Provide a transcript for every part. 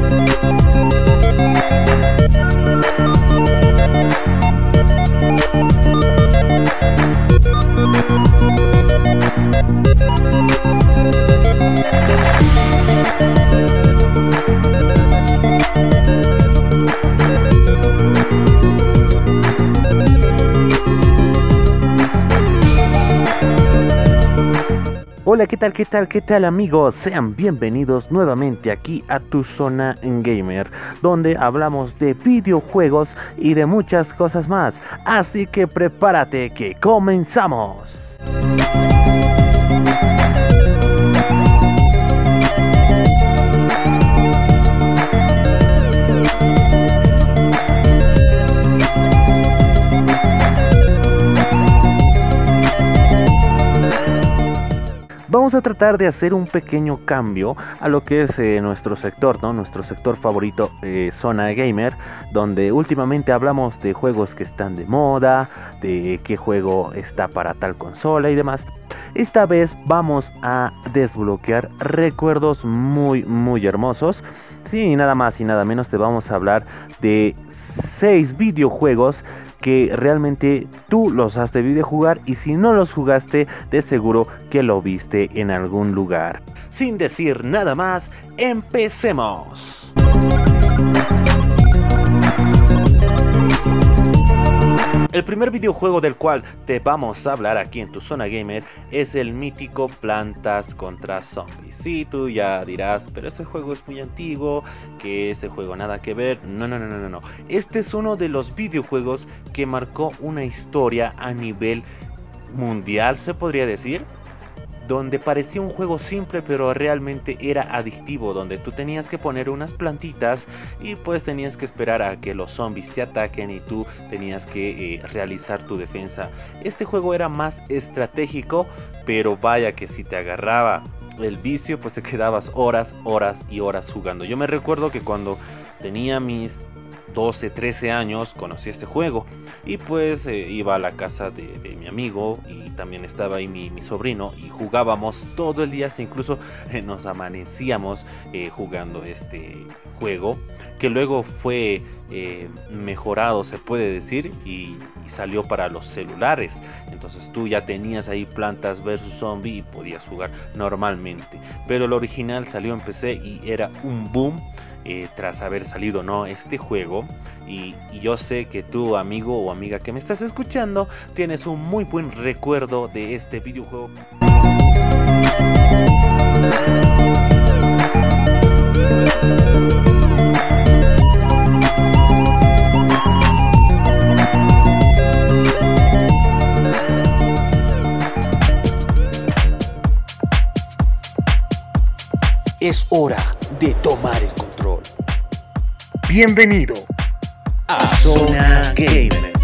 Thank Hola, ¿qué tal, qué tal, qué tal amigos? Sean bienvenidos nuevamente aquí a tu zona gamer, donde hablamos de videojuegos y de muchas cosas más. Así que prepárate que comenzamos. Vamos a tratar de hacer un pequeño cambio a lo que es eh, nuestro sector, ¿no? Nuestro sector favorito, eh, Zona Gamer, donde últimamente hablamos de juegos que están de moda, de qué juego está para tal consola y demás. Esta vez vamos a desbloquear recuerdos muy muy hermosos. Sí, nada más y nada menos te vamos a hablar de 6 videojuegos que realmente tú los has debido jugar y si no los jugaste, de seguro que lo viste en algún lugar. Sin decir nada más, empecemos. El primer videojuego del cual te vamos a hablar aquí en tu zona gamer es el mítico Plantas contra Zombies. Sí, tú ya dirás, pero ese juego es muy antiguo, que ese juego nada que ver. No, no, no, no, no. Este es uno de los videojuegos que marcó una historia a nivel mundial, se podría decir donde parecía un juego simple pero realmente era adictivo, donde tú tenías que poner unas plantitas y pues tenías que esperar a que los zombies te ataquen y tú tenías que eh, realizar tu defensa. Este juego era más estratégico, pero vaya que si te agarraba el vicio pues te quedabas horas, horas y horas jugando. Yo me recuerdo que cuando tenía mis 12, 13 años conocí este juego. Y pues eh, iba a la casa de, mi amigo y también estaba ahí mi, sobrino y jugábamos todo el día, incluso eh, nos amanecíamos eh, jugando este juego que luego fue mejorado se puede decir y, y, salió para los celulares. Entonces tú ya tenías ahí plantas versus zombie y podías jugar normalmente. Pero el original salió en PC y era un boom eh, tras haber salido no este juego. Y, yo sé que tú amigo o amiga que me estás escuchando tienes un muy buen recuerdo de este videojuego. Es hora de tomar el control. Bienvenido a Zona Gamer.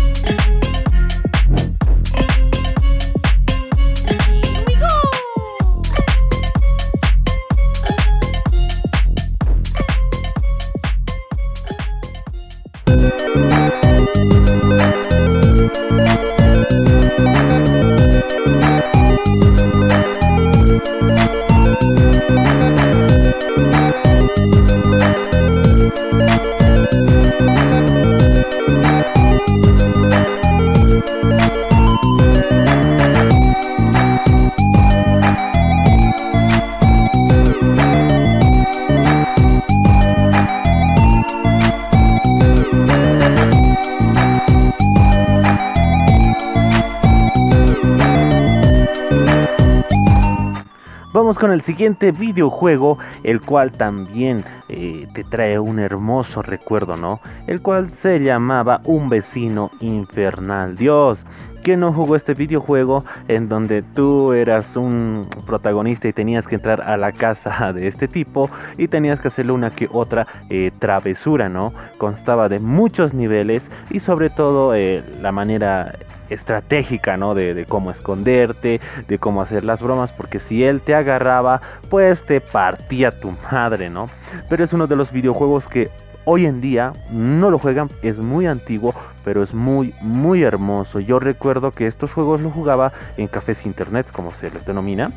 El siguiente videojuego, el cual también eh, te trae un hermoso recuerdo, ¿no? El cual se llamaba Un vecino infernal. Dios, ¿quién no jugó este videojuego en donde tú eras un protagonista y tenías que entrar a la casa de este tipo y tenías que hacerle una que otra eh, travesura, ¿no? Constaba de muchos niveles y sobre todo eh, la manera estratégica, ¿no? De, cómo esconderte, de cómo hacer las bromas, porque si él te agarraba, pues te partía tu madre, ¿no? Pero es uno de los videojuegos que hoy en día no lo juegan, es muy antiguo, pero es muy, muy hermoso. Yo recuerdo que estos juegos los jugaba en cafés internet, como se les denomina.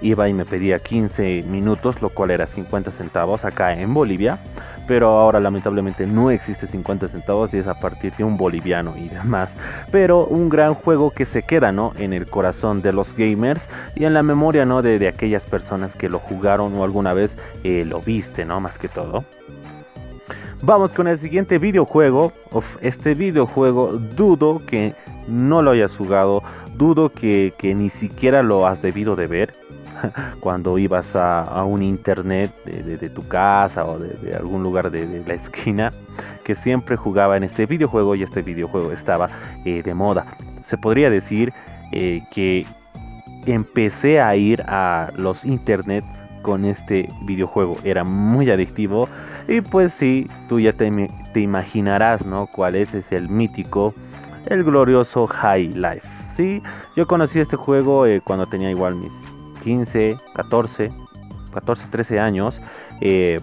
Iba y me pedía 15 minutos, lo cual era 50 centavos acá en Bolivia. Pero ahora lamentablemente no existe 50 centavos y es a partir de un boliviano y demás. Pero un gran juego que se queda ¿no? en el corazón de los gamers y en la memoria ¿no? de, aquellas personas que lo jugaron o alguna vez eh, lo viste, ¿no? Más que todo. Vamos con el siguiente videojuego. este videojuego dudo que no lo hayas jugado. Dudo que, ni siquiera lo has debido de ver cuando ibas a, un internet de, tu casa o de, algún lugar de, la esquina que siempre jugaba en este videojuego y este videojuego estaba eh, de moda. Se podría decir eh, que empecé a ir a los internet con este videojuego. Era muy adictivo y pues sí, tú ya te, imaginarás, ¿no? Cuál es, es el mítico, el glorioso High Life. Sí, yo conocí este juego eh, cuando tenía igual mis 15, 14, 14, 13 años. Eh,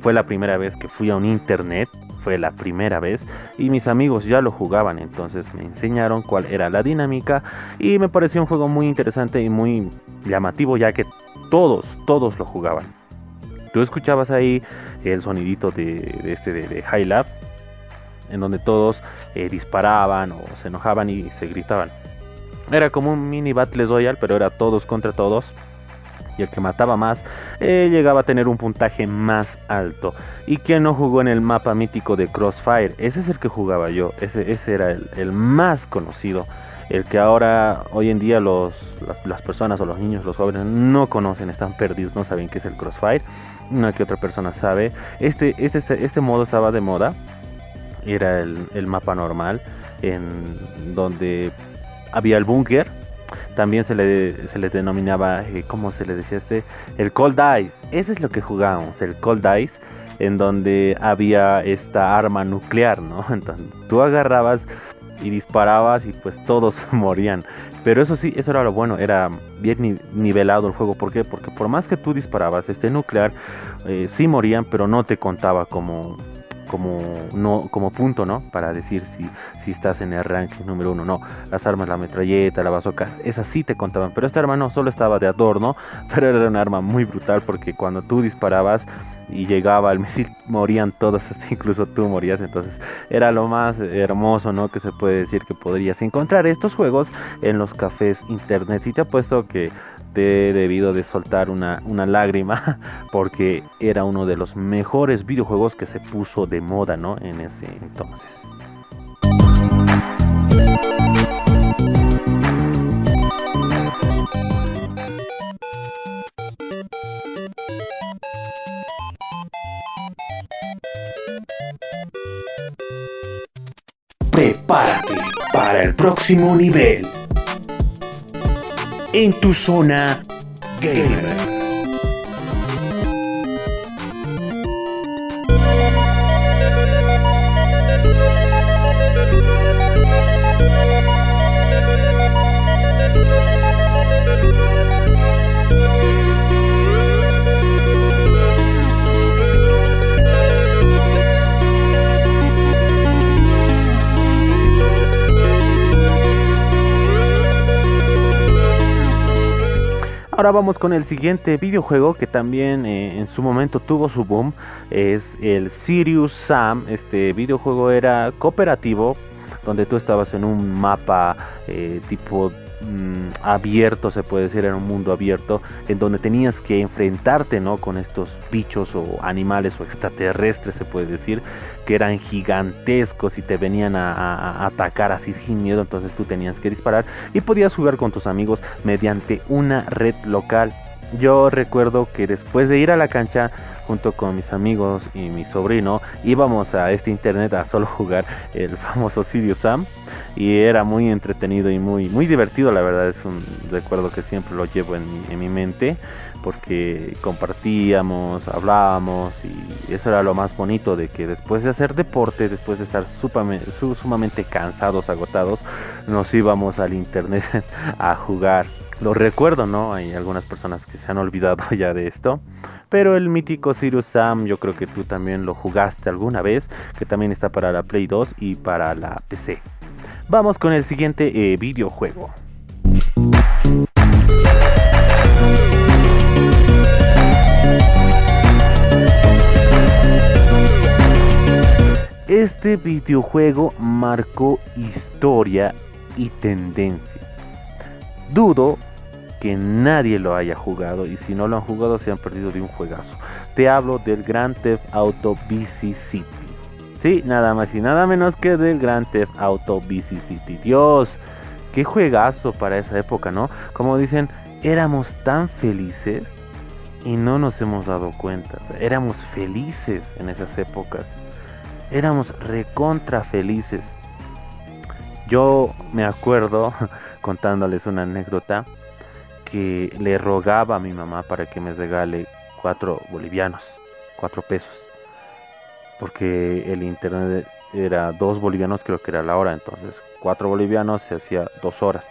fue la primera vez que fui a un internet, fue la primera vez y mis amigos ya lo jugaban, entonces me enseñaron cuál era la dinámica y me pareció un juego muy interesante y muy llamativo ya que todos, todos lo jugaban. Tú escuchabas ahí el sonidito de, este de, High Lab, en donde todos eh, disparaban o se enojaban y se gritaban. Era como un mini Battle Royale, pero era todos contra todos. Y el que mataba más eh, llegaba a tener un puntaje más alto. ¿Y quien no jugó en el mapa mítico de Crossfire? Ese es el que jugaba yo. Ese, ese era el, el más conocido el que ahora hoy en día los, las, personas o los niños, los jóvenes no conocen, están perdidos, no saben qué es el Crossfire, una que otra persona sabe. Este, este, este, este modo estaba de moda, era el, mapa normal, en donde había el búnker, también se le, se le denominaba, eh, ¿cómo se le decía este? El Cold Dice, ese es lo que jugábamos, el Cold Dice, en donde había esta arma nuclear, ¿no? Entonces tú agarrabas y disparabas y pues todos morían. Pero eso sí, eso era lo bueno, era bien nivelado el juego. ¿Por qué? Porque por más que tú disparabas este nuclear, eh, sí morían, pero no te contaba como, como, no, como punto, ¿no? Para decir si, si estás en el ranking número uno. No, las armas, la metralleta, la bazooka, esas sí te contaban. Pero esta arma no solo estaba de adorno, pero era una arma muy brutal porque cuando tú disparabas y llegaba el misil, morían todos, incluso tú morías. Entonces era lo más hermoso, ¿no? Que se puede decir que podrías encontrar estos juegos en los cafés internet. Y te apuesto que te he debido de soltar una, una lágrima porque era uno de los mejores videojuegos que se puso de moda, ¿no? En ese entonces. Prepárate para el próximo nivel. En tu zona gamer. Ahora vamos con el siguiente videojuego que también eh, en su momento tuvo su boom. Es el Sirius Sam. Este videojuego era cooperativo donde tú estabas en un mapa eh, tipo mm, abierto, se puede decir, era un mundo abierto, en donde tenías que enfrentarte ¿no? con estos bichos o animales o extraterrestres, se puede decir, que eran gigantescos y te venían a, atacar así sin miedo, entonces tú tenías que disparar y podías jugar con tus amigos mediante una red local. Yo recuerdo que después de ir a la cancha junto con mis amigos y mi sobrino íbamos a este internet a solo jugar el famoso Sirius Sam y era muy entretenido y muy muy divertido la verdad es un recuerdo que siempre lo llevo en mi, en mi mente porque compartíamos, hablábamos y eso era lo más bonito de que después de hacer deporte, después de estar sumamente cansados, agotados, nos íbamos al internet a jugar. Lo recuerdo, ¿no? Hay algunas personas que se han olvidado ya de esto, Pero el mítico Sirius Sam, yo creo que tú también lo jugaste alguna vez, que también está para la Play 2 y para la PC. Vamos con el siguiente eh, videojuego. Este videojuego marcó historia y tendencia. Dudo que nadie lo haya jugado y si no lo han jugado se han perdido de un juegazo. Te hablo del Grand Theft Auto BC City. Sí, nada más y nada menos que del Grand Theft Auto BC City. Dios, qué juegazo para esa época, ¿no? Como dicen, éramos tan felices y no nos hemos dado cuenta. éramos felices en esas épocas. Éramos recontra felices. Yo me acuerdo, contándoles una anécdota, que le rogaba a mi mamá para que me regale cuatro bolivianos, cuatro pesos. Porque el internet era dos bolivianos, creo que era la hora. Entonces, cuatro bolivianos se hacía dos horas.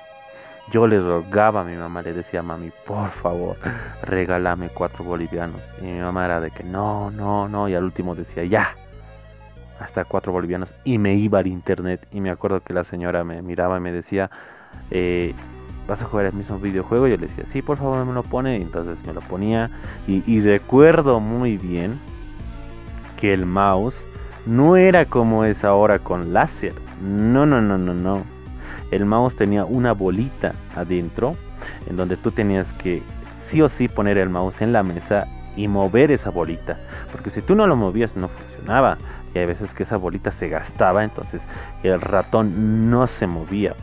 Yo le rogaba a mi mamá, le decía, mami, por favor, regálame cuatro bolivianos. Y mi mamá era de que no, no, no. Y al último decía, ya, hasta cuatro bolivianos. Y me iba al internet. Y me acuerdo que la señora me miraba y me decía, eh, ¿vas a jugar el mismo videojuego? Yo le decía, sí, por favor, me lo pone. Y entonces me lo ponía. Y, y recuerdo muy bien que el mouse no era como es ahora con láser. No, no, no, no, no. El mouse tenía una bolita adentro en donde tú tenías que sí o sí poner el mouse en la mesa y mover esa bolita. Porque si tú no lo movías no funcionaba. Y hay veces que esa bolita se gastaba, entonces el ratón no se movía.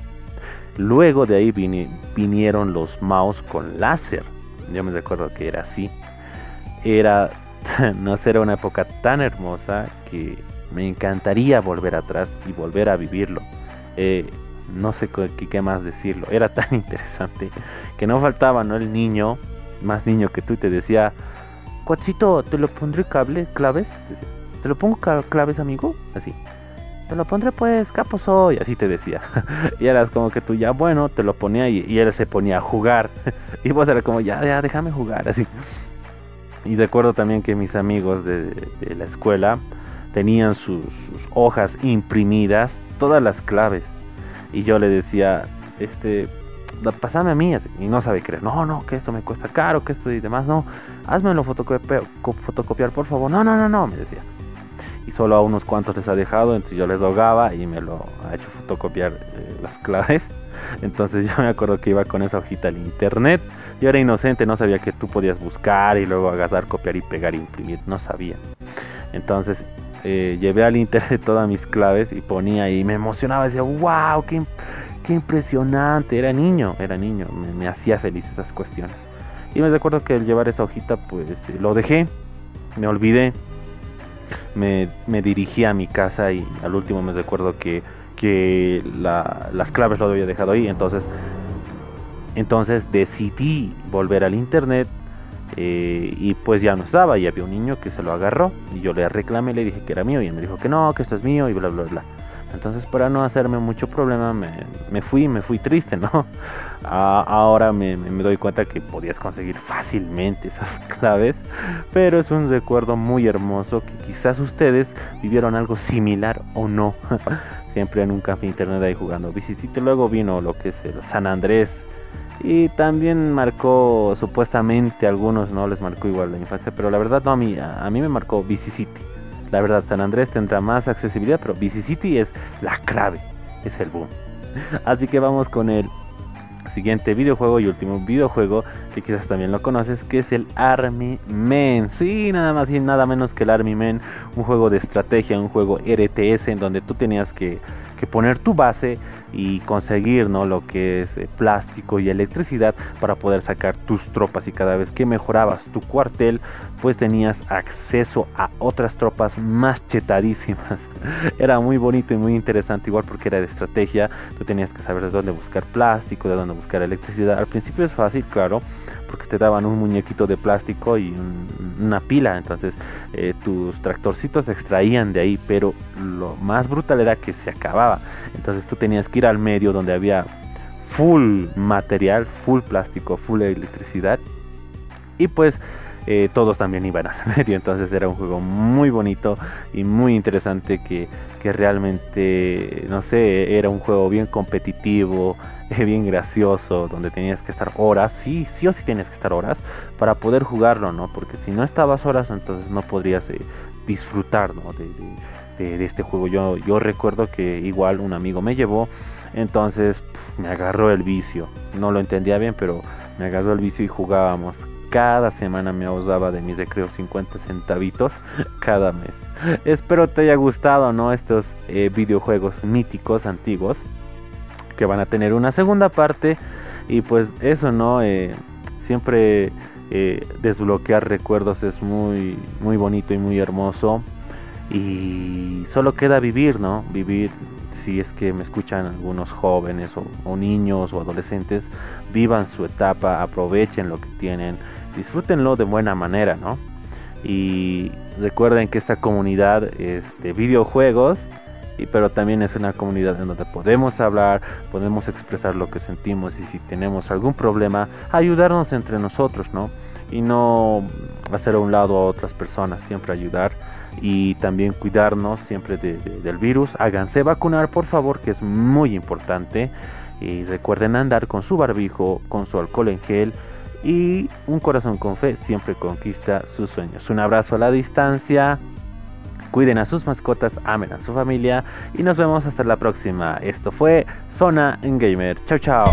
Luego de ahí vinieron los mouse con láser. Yo me recuerdo que era así. Era, no era una época tan hermosa que me encantaría volver atrás y volver a vivirlo. Eh, no sé qué, más decirlo. Era tan interesante que no faltaba, ¿no? El niño, más niño que tú, te decía, Cuachito, ¿te lo pondré cable, claves? ¿Te lo pongo claves, amigo? Así. Te lo pondré pues, capo soy. Así te decía. y eras como que tú ya, bueno, te lo ponía y, él se ponía a jugar. y vos era como, ya, ya, déjame jugar. Así. Y recuerdo también que mis amigos de, la escuela tenían sus, hojas imprimidas, todas las claves. Y yo le decía, este, pasame a mí. Y no sabe creer, no, no, que esto me cuesta caro, que esto y demás, no. Házmelo fotocopiar, fotocopiar, por favor. No, no, no, no, me decía y solo a unos cuantos les ha dejado, entonces yo les rogaba y me lo ha hecho fotocopiar eh, las claves. Entonces yo me acuerdo que iba con esa hojita al internet. Yo era inocente, no sabía que tú podías buscar y luego agasar, copiar y pegar, imprimir, no sabía. Entonces eh, llevé al internet todas mis claves y ponía y me emocionaba, decía, wow, qué, qué impresionante. Era niño, era niño, me, me hacía feliz esas cuestiones. Y me recuerdo que al llevar esa hojita, pues lo dejé, me olvidé me, dirigí a mi casa y al último me recuerdo que, que las claves lo había dejado ahí. Entonces, entonces decidí volver al internet eh, y pues ya no estaba y había un niño que se lo agarró y yo le reclamé, le dije que era mío y él me dijo que no, que esto es mío y bla, bla, bla. Entonces para no hacerme mucho problema me, me fui, me fui triste, ¿no? ahora me, me, doy cuenta que podías conseguir fácilmente esas claves, pero es un recuerdo muy hermoso que quizás ustedes vivieron algo similar o no. Siempre en un café internet ahí jugando Vicicite. Luego vino lo que es el San Andrés. Y también marcó, supuestamente, a algunos no les marcó igual la infancia, pero la verdad no, a mí, a, mí me marcó Vicicity. La verdad, San Andrés tendrá más accesibilidad, pero BC City es la clave, es el boom. Así que vamos con el siguiente videojuego y último videojuego que quizás también lo conoces, que es el Army Men. Sí, nada más y nada menos que el Army Men, un juego de estrategia, un juego RTS en donde tú tenías que que poner tu base y conseguir ¿no? lo que es eh, plástico y electricidad para poder sacar tus tropas y cada vez que mejorabas tu cuartel pues tenías acceso a otras tropas más chetadísimas era muy bonito y muy interesante igual porque era de estrategia tú tenías que saber de dónde buscar plástico de dónde buscar electricidad al principio es fácil claro porque te daban un muñequito de plástico y una pila, entonces eh, tus tractorcitos se extraían de ahí, pero lo más brutal era que se acababa, entonces tú tenías que ir al medio donde había full material, full plástico, full electricidad, y pues eh, todos también iban al medio. Entonces era un juego muy bonito y muy interesante que, que realmente, no sé, era un juego bien competitivo, bien gracioso, donde tenías que estar horas, sí, sí o sí tienes que estar horas para poder jugarlo, ¿no? Porque si no estabas horas, entonces no podrías eh, disfrutar, ¿no? De, de, este juego. Yo, yo recuerdo que igual un amigo me llevó, entonces me agarró el vicio. No lo entendía bien, pero me agarró el vicio y jugábamos. Cada semana me ahorraba de mis recreos 50 centavitos cada mes. Espero te haya gustado, ¿no? Estos eh, videojuegos míticos, antiguos que van a tener una segunda parte y pues eso no eh, siempre eh, desbloquear recuerdos es muy muy bonito y muy hermoso y solo queda vivir no vivir si es que me escuchan algunos jóvenes o, niños o adolescentes vivan su etapa aprovechen lo que tienen disfrútenlo de buena manera no y recuerden que esta comunidad es de videojuegos pero también es una comunidad en donde podemos hablar, podemos expresar lo que sentimos y si tenemos algún problema, ayudarnos entre nosotros, ¿no? Y no hacer a un lado a otras personas, siempre ayudar y también cuidarnos siempre del virus. Háganse vacunar, por favor, que es muy importante. Y recuerden andar con su barbijo, con su alcohol en gel y un corazón con fe siempre conquista sus sueños. Un abrazo a la distancia. Cuiden a sus mascotas, amen a su familia y nos vemos hasta la próxima. Esto fue Zona Gamer. Chao, chao.